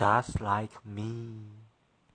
just like me.